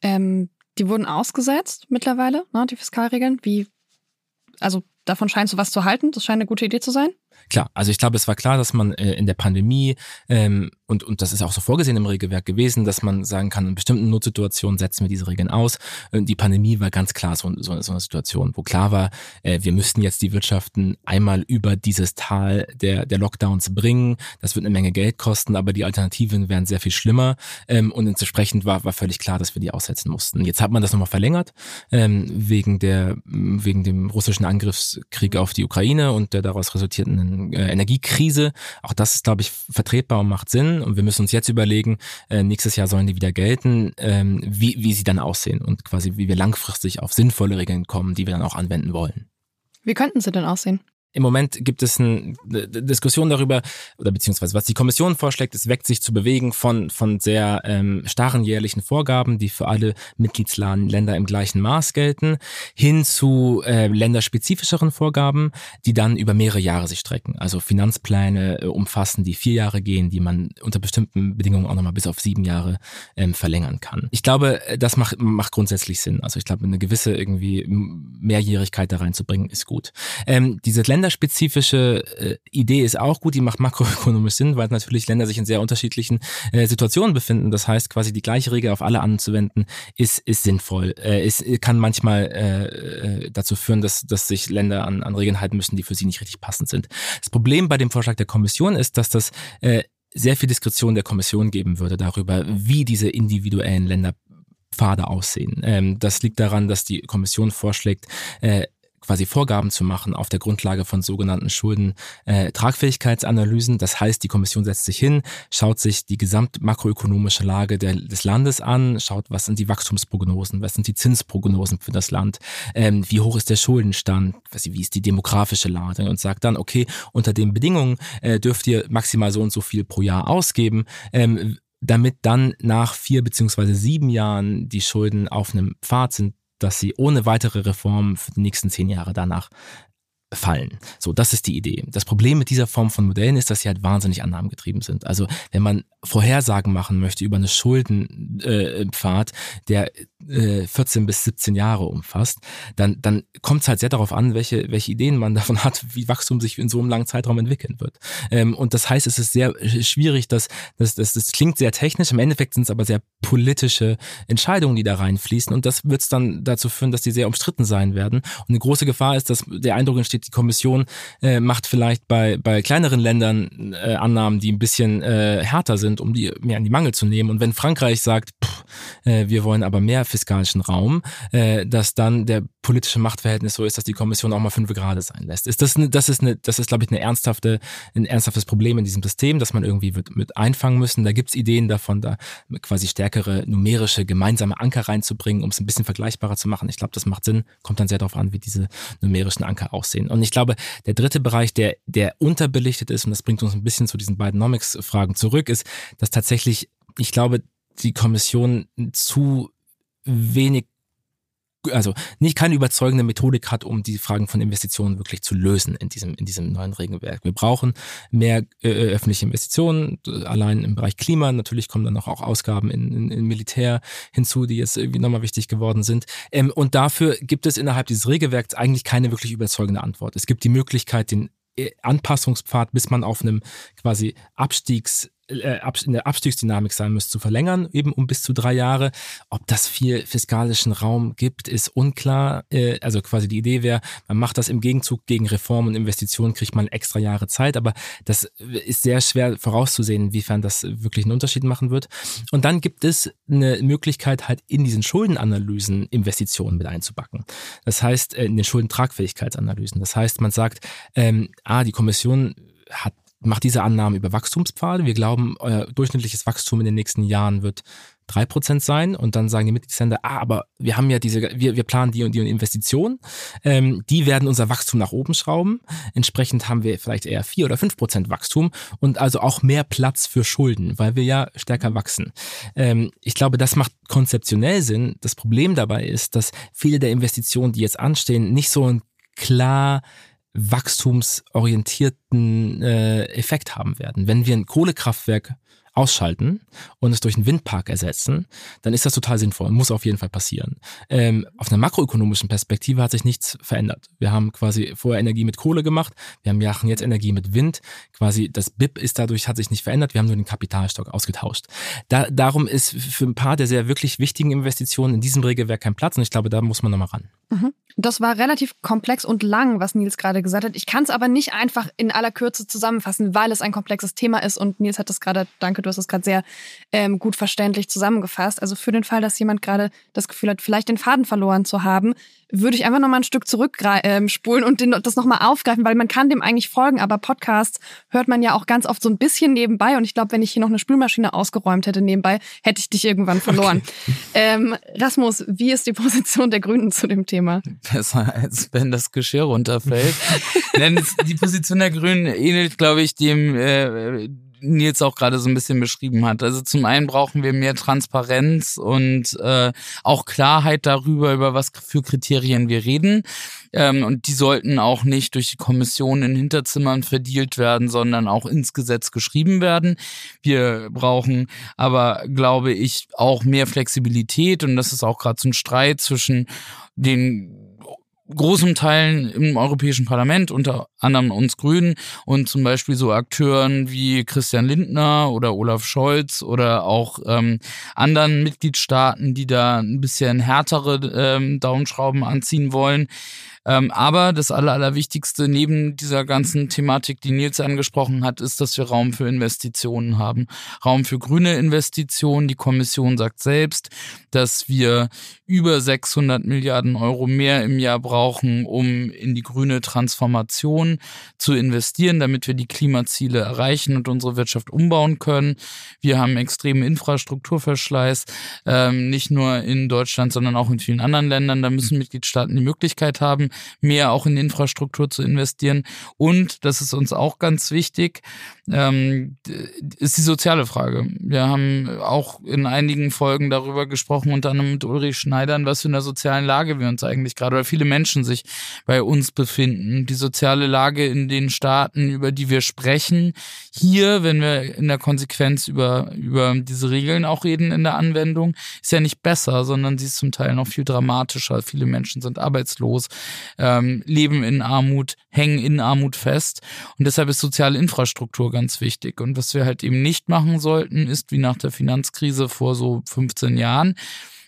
Ähm, die wurden ausgesetzt mittlerweile, ne, die Fiskalregeln. Wie, also davon scheinst du was zu halten? Das scheint eine gute Idee zu sein. Klar, also ich glaube, es war klar, dass man äh, in der Pandemie ähm, und, und das ist auch so vorgesehen im Regelwerk gewesen, dass man sagen kann, in bestimmten Notsituationen setzen wir diese Regeln aus. Und die Pandemie war ganz klar so, so, so eine Situation, wo klar war, äh, wir müssten jetzt die Wirtschaften einmal über dieses Tal der, der Lockdowns bringen. Das wird eine Menge Geld kosten, aber die Alternativen wären sehr viel schlimmer. Ähm, und entsprechend war, war völlig klar, dass wir die aussetzen mussten. Jetzt hat man das nochmal verlängert, ähm, wegen, der, wegen dem russischen Angriffskrieg auf die Ukraine und der daraus resultierenden äh, Energiekrise. Auch das ist, glaube ich, vertretbar und macht Sinn und wir müssen uns jetzt überlegen, äh, nächstes Jahr sollen die wieder gelten, ähm, wie, wie sie dann aussehen und quasi wie wir langfristig auf sinnvolle Regeln kommen, die wir dann auch anwenden wollen. Wie könnten sie denn aussehen? Im Moment gibt es eine Diskussion darüber, oder beziehungsweise was die Kommission vorschlägt, es weckt sich zu bewegen von, von sehr ähm, starren jährlichen Vorgaben, die für alle Mitgliedsländer im gleichen Maß gelten, hin zu äh, länderspezifischeren Vorgaben, die dann über mehrere Jahre sich strecken. Also Finanzpläne äh, umfassen, die vier Jahre gehen, die man unter bestimmten Bedingungen auch nochmal bis auf sieben Jahre ähm, verlängern kann. Ich glaube, äh, das macht, macht grundsätzlich Sinn. Also ich glaube, eine gewisse irgendwie Mehrjährigkeit da reinzubringen, ist gut. Ähm, diese Länder länderspezifische äh, Idee ist auch gut, die macht makroökonomisch Sinn, weil natürlich Länder sich in sehr unterschiedlichen äh, Situationen befinden. Das heißt, quasi die gleiche Regel auf alle anzuwenden, ist, ist sinnvoll. Äh, kann manchmal äh, äh, dazu führen, dass, dass sich Länder an, an Regeln halten müssen, die für sie nicht richtig passend sind. Das Problem bei dem Vorschlag der Kommission ist, dass das äh, sehr viel Diskretion der Kommission geben würde darüber, wie diese individuellen Länder Pfade aussehen. Ähm, das liegt daran, dass die Kommission vorschlägt, äh, quasi Vorgaben zu machen auf der Grundlage von sogenannten Schulden äh. Das heißt, die Kommission setzt sich hin, schaut sich die gesamtmakroökonomische Lage der, des Landes an, schaut, was sind die Wachstumsprognosen, was sind die Zinsprognosen für das Land, ähm, wie hoch ist der Schuldenstand, wie ist die demografische Lage und sagt dann, okay, unter den Bedingungen äh, dürft ihr maximal so und so viel pro Jahr ausgeben. Ähm, damit dann nach vier beziehungsweise sieben Jahren die Schulden auf einem Pfad sind, dass sie ohne weitere Reformen für die nächsten zehn Jahre danach fallen. So, das ist die Idee. Das Problem mit dieser Form von Modellen ist, dass sie halt wahnsinnig annahmengetrieben sind. Also wenn man Vorhersagen machen möchte über eine Schuldenpfad, äh, der äh, 14 bis 17 Jahre umfasst, dann, dann kommt es halt sehr darauf an, welche, welche Ideen man [LAUGHS] davon hat, wie Wachstum sich in so einem langen Zeitraum entwickeln wird. Ähm, und das heißt, es ist sehr schwierig, dass das, das, das klingt sehr technisch, im Endeffekt sind es aber sehr politische Entscheidungen, die da reinfließen. Und das wird es dann dazu führen, dass die sehr umstritten sein werden. Und eine große Gefahr ist, dass der Eindruck entsteht, die Kommission äh, macht vielleicht bei, bei kleineren Ländern äh, Annahmen, die ein bisschen äh, härter sind um die mehr an die Mangel zu nehmen. Und wenn Frankreich sagt, pff, äh, wir wollen aber mehr fiskalischen Raum, äh, dass dann der politische Machtverhältnis so ist, dass die Kommission auch mal fünf Grade sein lässt. Ist das, eine, das ist eine, das ist, glaube ich, eine ernsthafte, ein ernsthaftes Problem in diesem System, dass man irgendwie mit, mit einfangen müssen. Da gibt's Ideen davon, da quasi stärkere numerische gemeinsame Anker reinzubringen, um es ein bisschen vergleichbarer zu machen. Ich glaube, das macht Sinn. Kommt dann sehr darauf an, wie diese numerischen Anker aussehen. Und ich glaube, der dritte Bereich, der, der unterbelichtet ist, und das bringt uns ein bisschen zu diesen beiden Nomics-Fragen zurück, ist, dass tatsächlich, ich glaube, die Kommission zu wenig also nicht keine überzeugende Methodik hat, um die Fragen von Investitionen wirklich zu lösen in diesem, in diesem neuen Regelwerk. Wir brauchen mehr äh, öffentliche Investitionen, allein im Bereich Klima. Natürlich kommen dann auch, Ausgaben in, in, in Militär hinzu, die jetzt irgendwie nochmal wichtig geworden sind. Ähm, und dafür gibt es innerhalb dieses Regelwerks eigentlich keine wirklich überzeugende Antwort. Es gibt die Möglichkeit, den äh, Anpassungspfad, bis man auf einem quasi Abstiegs äh, in der Abstiegsdynamik sein müsste, zu verlängern, eben um bis zu drei Jahre. Ob das viel fiskalischen Raum gibt, ist unklar. Äh, also quasi die Idee wäre, man macht das im Gegenzug gegen Reformen und Investitionen, kriegt man extra Jahre Zeit, aber das ist sehr schwer vorauszusehen, inwiefern das wirklich einen Unterschied machen wird. Und dann gibt es eine Möglichkeit, halt in diesen Schuldenanalysen Investitionen mit einzubacken. Das heißt, äh, in den Schuldentragfähigkeitsanalysen. Das heißt, man sagt, ähm, ah, die Kommission hat macht diese Annahmen über Wachstumspfade. Wir glauben, euer durchschnittliches Wachstum in den nächsten Jahren wird drei Prozent sein und dann sagen die Mitgliedsländer, ah, aber wir haben ja diese, wir, wir planen die und die Investitionen, ähm, die werden unser Wachstum nach oben schrauben. Entsprechend haben wir vielleicht eher vier oder fünf Prozent Wachstum und also auch mehr Platz für Schulden, weil wir ja stärker wachsen. Ähm, ich glaube, das macht konzeptionell Sinn. Das Problem dabei ist, dass viele der Investitionen, die jetzt anstehen, nicht so ein klar wachstumsorientierten äh, Effekt haben werden. Wenn wir ein Kohlekraftwerk ausschalten und es durch einen Windpark ersetzen, dann ist das total sinnvoll und muss auf jeden Fall passieren. Ähm, auf einer makroökonomischen Perspektive hat sich nichts verändert. Wir haben quasi vorher Energie mit Kohle gemacht, wir machen jetzt Energie mit Wind. Quasi das BIP ist dadurch, hat sich nicht verändert, wir haben nur den Kapitalstock ausgetauscht. Da, darum ist für ein paar der sehr wirklich wichtigen Investitionen in diesem Regelwerk kein Platz und ich glaube, da muss man nochmal ran. Mhm. Das war relativ komplex und lang, was Nils gerade gesagt hat. Ich kann es aber nicht einfach in aller Kürze zusammenfassen, weil es ein komplexes Thema ist und Nils hat es gerade, danke, du hast es gerade sehr ähm, gut verständlich zusammengefasst. Also für den Fall, dass jemand gerade das Gefühl hat, vielleicht den Faden verloren zu haben, würde ich einfach noch mal ein Stück zurückspulen ähm, und den, das noch mal aufgreifen, weil man kann dem eigentlich folgen, aber Podcasts hört man ja auch ganz oft so ein bisschen nebenbei und ich glaube, wenn ich hier noch eine Spülmaschine ausgeräumt hätte nebenbei, hätte ich dich irgendwann verloren. Okay. Ähm, Rasmus, wie ist die Position der Grünen zu dem Thema? Besser, als wenn das Geschirr runterfällt. Denn die Position der Grünen ähnelt, glaube ich, dem äh, Nils auch gerade so ein bisschen beschrieben hat. Also zum einen brauchen wir mehr Transparenz und äh, auch Klarheit darüber, über was für Kriterien wir reden. Ähm, und die sollten auch nicht durch die Kommission in Hinterzimmern verdielt werden, sondern auch ins Gesetz geschrieben werden. Wir brauchen aber, glaube ich, auch mehr Flexibilität und das ist auch gerade so ein Streit zwischen den großen Teilen im Europäischen Parlament, unter anderem uns Grünen und zum Beispiel so Akteuren wie Christian Lindner oder Olaf Scholz oder auch ähm, anderen Mitgliedstaaten, die da ein bisschen härtere ähm, Daumenschrauben anziehen wollen. Ähm, aber das Aller, Allerwichtigste neben dieser ganzen Thematik, die Nils angesprochen hat, ist, dass wir Raum für Investitionen haben. Raum für grüne Investitionen. Die Kommission sagt selbst, dass wir über 600 Milliarden Euro mehr im Jahr brauchen, um in die grüne Transformation zu investieren, damit wir die Klimaziele erreichen und unsere Wirtschaft umbauen können. Wir haben extremen Infrastrukturverschleiß, ähm, nicht nur in Deutschland, sondern auch in vielen anderen Ländern. Da müssen Mitgliedstaaten die Möglichkeit haben, mehr auch in Infrastruktur zu investieren. Und, das ist uns auch ganz wichtig, ähm, ist die soziale Frage. Wir haben auch in einigen Folgen darüber gesprochen, unter anderem mit Ulrich Schneidern, was für eine sozialen Lage wir uns eigentlich gerade oder viele Menschen sich bei uns befinden. Die soziale Lage in den Staaten, über die wir sprechen. Hier, wenn wir in der Konsequenz über, über diese Regeln auch reden in der Anwendung, ist ja nicht besser, sondern sie ist zum Teil noch viel dramatischer. Viele Menschen sind arbeitslos, ähm, leben in Armut, hängen in Armut fest. Und deshalb ist soziale Infrastruktur ganz wichtig. Und was wir halt eben nicht machen sollten, ist wie nach der Finanzkrise vor so 15 Jahren,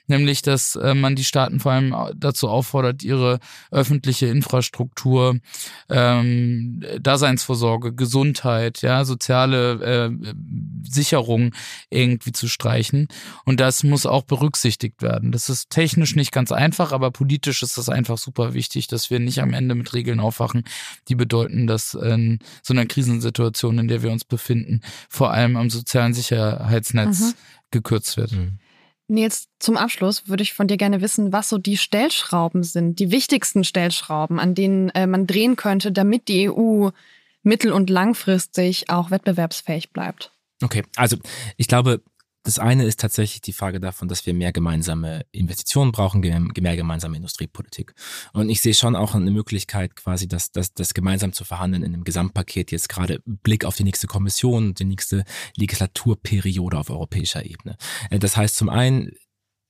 nämlich dass äh, man die Staaten vor allem dazu auffordert, ihre öffentliche Infrastruktur, ähm, Daseinsvorsorge, Gesundheit, ja, soziale äh, Sicherung irgendwie zu streichen. Und das muss auch berücksichtigt werden. Das ist technisch nicht ganz einfach, aber politisch ist das einfach super wichtig, dass wir nicht am Ende mit Regeln aufwachen, die bedeuten, dass in so einer Krisensituation, in der wir uns befinden, vor allem am sozialen Sicherheitsnetz mhm. gekürzt wird. Mhm. Nils, zum Abschluss würde ich von dir gerne wissen, was so die Stellschrauben sind, die wichtigsten Stellschrauben, an denen äh, man drehen könnte, damit die EU mittel- und langfristig auch wettbewerbsfähig bleibt. Okay, also ich glaube, das eine ist tatsächlich die Frage davon, dass wir mehr gemeinsame Investitionen brauchen, mehr gemeinsame Industriepolitik. Und ich sehe schon auch eine Möglichkeit, quasi das, das, das gemeinsam zu verhandeln in einem Gesamtpaket, jetzt gerade Blick auf die nächste Kommission, die nächste Legislaturperiode auf europäischer Ebene. Äh, das heißt zum einen,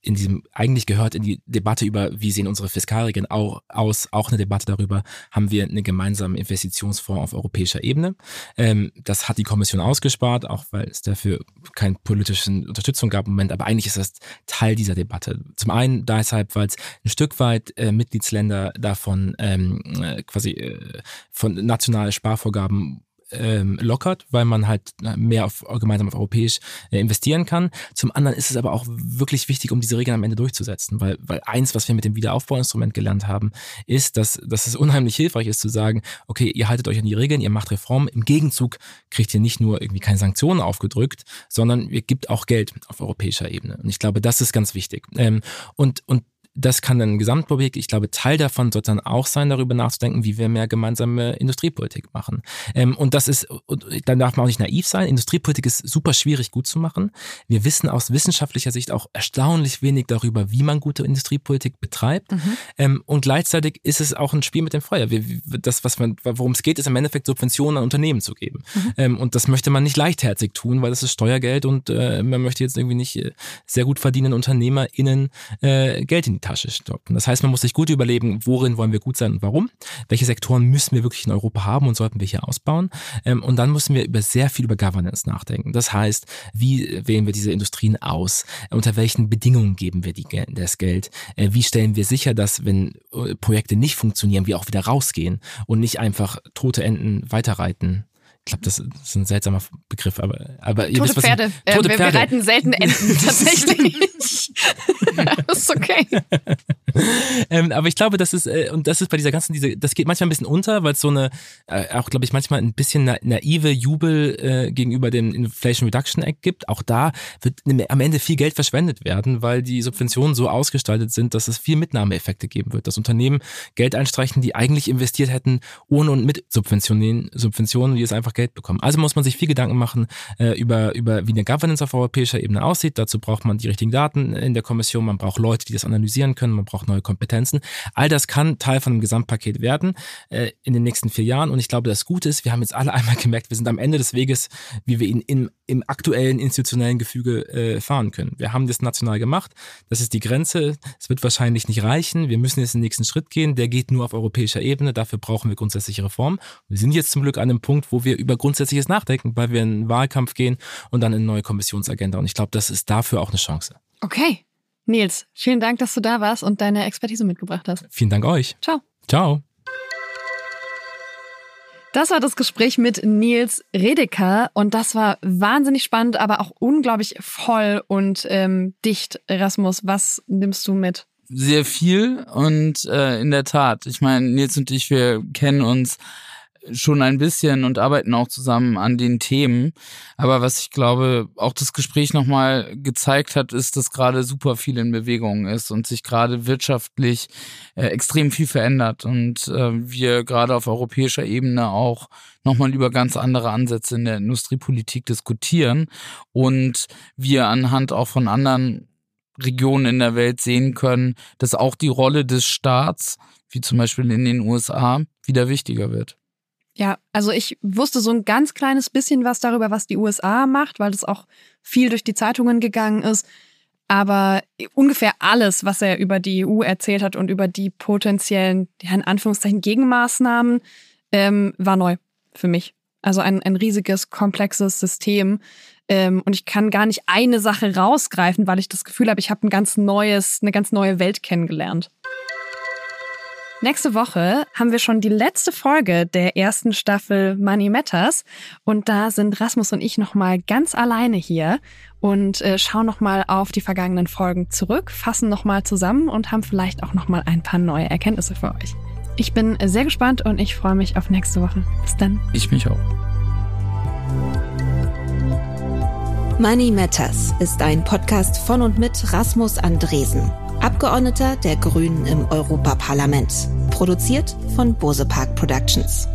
in diesem, eigentlich gehört in die Debatte über, wie sehen unsere Fiskalregeln auch, aus, auch eine Debatte darüber, haben wir einen gemeinsamen Investitionsfonds auf europäischer Ebene. Ähm, das hat die Kommission ausgespart, auch weil es dafür keine politische Unterstützung gab im Moment, aber eigentlich ist das Teil dieser Debatte. Zum einen deshalb, weil es ein Stück weit äh, Mitgliedsländer davon ähm, äh, quasi äh, von nationalen Sparvorgaben ähm, lockert, weil man halt äh, mehr auf, gemeinsam auf europäisch äh, investieren kann. Zum anderen ist es aber auch wirklich wichtig, um diese Regeln am Ende durchzusetzen, weil, weil eins, was wir mit dem Wiederaufbauinstrument gelernt haben, ist, dass, dass es unheimlich hilfreich ist zu sagen, okay, ihr haltet euch an die Regeln, ihr macht Reformen, im Gegenzug kriegt ihr nicht nur irgendwie keine Sanktionen aufgedrückt, sondern ihr gibt auch Geld auf europäischer Ebene. Und ich glaube, das ist ganz wichtig. Ähm, und, und das kann ein Gesamtprojekt. Ich glaube, Teil davon sollte dann auch sein, darüber nachzudenken, wie wir mehr gemeinsame Industriepolitik machen. Ähm, und das ist, und dann darf man auch nicht naiv sein. Industriepolitik ist super schwierig gut zu machen. Wir wissen aus wissenschaftlicher Sicht auch erstaunlich wenig darüber, wie man gute Industriepolitik betreibt. Mhm. Ähm, und gleichzeitig ist es auch ein Spiel mit dem Feuer. das, was man, worum es geht, ist im Endeffekt Subventionen an Unternehmen zu geben. Mhm. Ähm, und das möchte man nicht leichtherzig tun, weil das ist Steuergeld und äh, man möchte jetzt irgendwie nicht äh, sehr gut verdienenden UnternehmerInnen äh, Geld in die Tasche stoppen. Das heißt, man muss sich gut überlegen, worin wollen wir gut sein und warum. Welche Sektoren müssen wir wirklich in Europa haben und sollten wir hier ausbauen. Ähm, und dann müssen wir über sehr viel über Governance nachdenken. Das heißt, wie wählen wir diese Industrien aus? Unter welchen Bedingungen geben wir die, das Geld? Äh, wie stellen wir sicher, dass wenn äh, Projekte nicht funktionieren, wir auch wieder rausgehen und nicht einfach tote Enden weiterreiten? Ich glaube, das ist ein seltsamer Begriff, aber, aber ihr tote wisst, was Pferde. Ich, tote äh, wir, Pferde. Wir reiten selten Enten [LAUGHS] tatsächlich. das [LAUGHS] ist okay. ähm, aber ich glaube, das ist, äh, und das ist bei dieser ganzen, diese, das geht manchmal ein bisschen unter, weil es so eine, äh, auch glaube ich, manchmal ein bisschen na, naive Jubel äh, gegenüber dem Inflation Reduction Act gibt. Auch da wird am Ende viel Geld verschwendet werden, weil die Subventionen so ausgestaltet sind, dass es viel Mitnahmeeffekte geben wird. Dass Unternehmen Geld einstreichen, die eigentlich investiert hätten, ohne und mit Subventionen, Subventionen, die es einfach Geld bekommen. Also muss man sich viel Gedanken machen äh, über, über, wie eine Governance auf europäischer Ebene aussieht. Dazu braucht man die richtigen Daten in der Kommission, man braucht Leute, die das analysieren können, man braucht neue Kompetenzen. All das kann Teil von einem Gesamtpaket werden äh, in den nächsten vier Jahren. Und ich glaube, das Gute ist, wir haben jetzt alle [LAUGHS] einmal gemerkt, wir sind am Ende des Weges, wie wir ihn im, im aktuellen institutionellen Gefüge äh, fahren können. Wir haben das national gemacht. Das ist die Grenze. Es wird wahrscheinlich nicht reichen. Wir müssen jetzt den nächsten Schritt gehen. Der geht nur auf europäischer Ebene. Dafür brauchen wir grundsätzliche Reformen. Wir sind jetzt zum Glück an einem Punkt, wo wir über grundsätzliches Nachdenken, weil wir in einen Wahlkampf gehen und dann in eine neue Kommissionsagenda. Und ich glaube, das ist dafür auch eine Chance. Okay. Nils, vielen Dank, dass du da warst und deine Expertise mitgebracht hast. Vielen Dank euch. Ciao. Ciao. Das war das Gespräch mit Nils Redeker und das war wahnsinnig spannend, aber auch unglaublich voll und ähm, dicht. Erasmus, was nimmst du mit? Sehr viel und äh, in der Tat. Ich meine, Nils und ich, wir kennen uns schon ein bisschen und arbeiten auch zusammen an den Themen. Aber was ich glaube, auch das Gespräch nochmal gezeigt hat, ist, dass gerade super viel in Bewegung ist und sich gerade wirtschaftlich äh, extrem viel verändert und äh, wir gerade auf europäischer Ebene auch nochmal über ganz andere Ansätze in der Industriepolitik diskutieren und wir anhand auch von anderen Regionen in der Welt sehen können, dass auch die Rolle des Staats, wie zum Beispiel in den USA, wieder wichtiger wird. Ja, also ich wusste so ein ganz kleines bisschen was darüber, was die USA macht, weil das auch viel durch die Zeitungen gegangen ist. Aber ungefähr alles, was er über die EU erzählt hat und über die potenziellen, ja, in Anführungszeichen, Gegenmaßnahmen, ähm, war neu für mich. Also ein, ein riesiges, komplexes System. Ähm, und ich kann gar nicht eine Sache rausgreifen, weil ich das Gefühl habe, ich habe ein ganz neues, eine ganz neue Welt kennengelernt. Nächste Woche haben wir schon die letzte Folge der ersten Staffel Money Matters und da sind Rasmus und ich nochmal ganz alleine hier und äh, schauen nochmal auf die vergangenen Folgen zurück, fassen nochmal zusammen und haben vielleicht auch nochmal ein paar neue Erkenntnisse für euch. Ich bin sehr gespannt und ich freue mich auf nächste Woche. Bis dann. Ich mich auch. Money Matters ist ein Podcast von und mit Rasmus Andresen. Abgeordneter der Grünen im Europaparlament. Produziert von Bose Park Productions.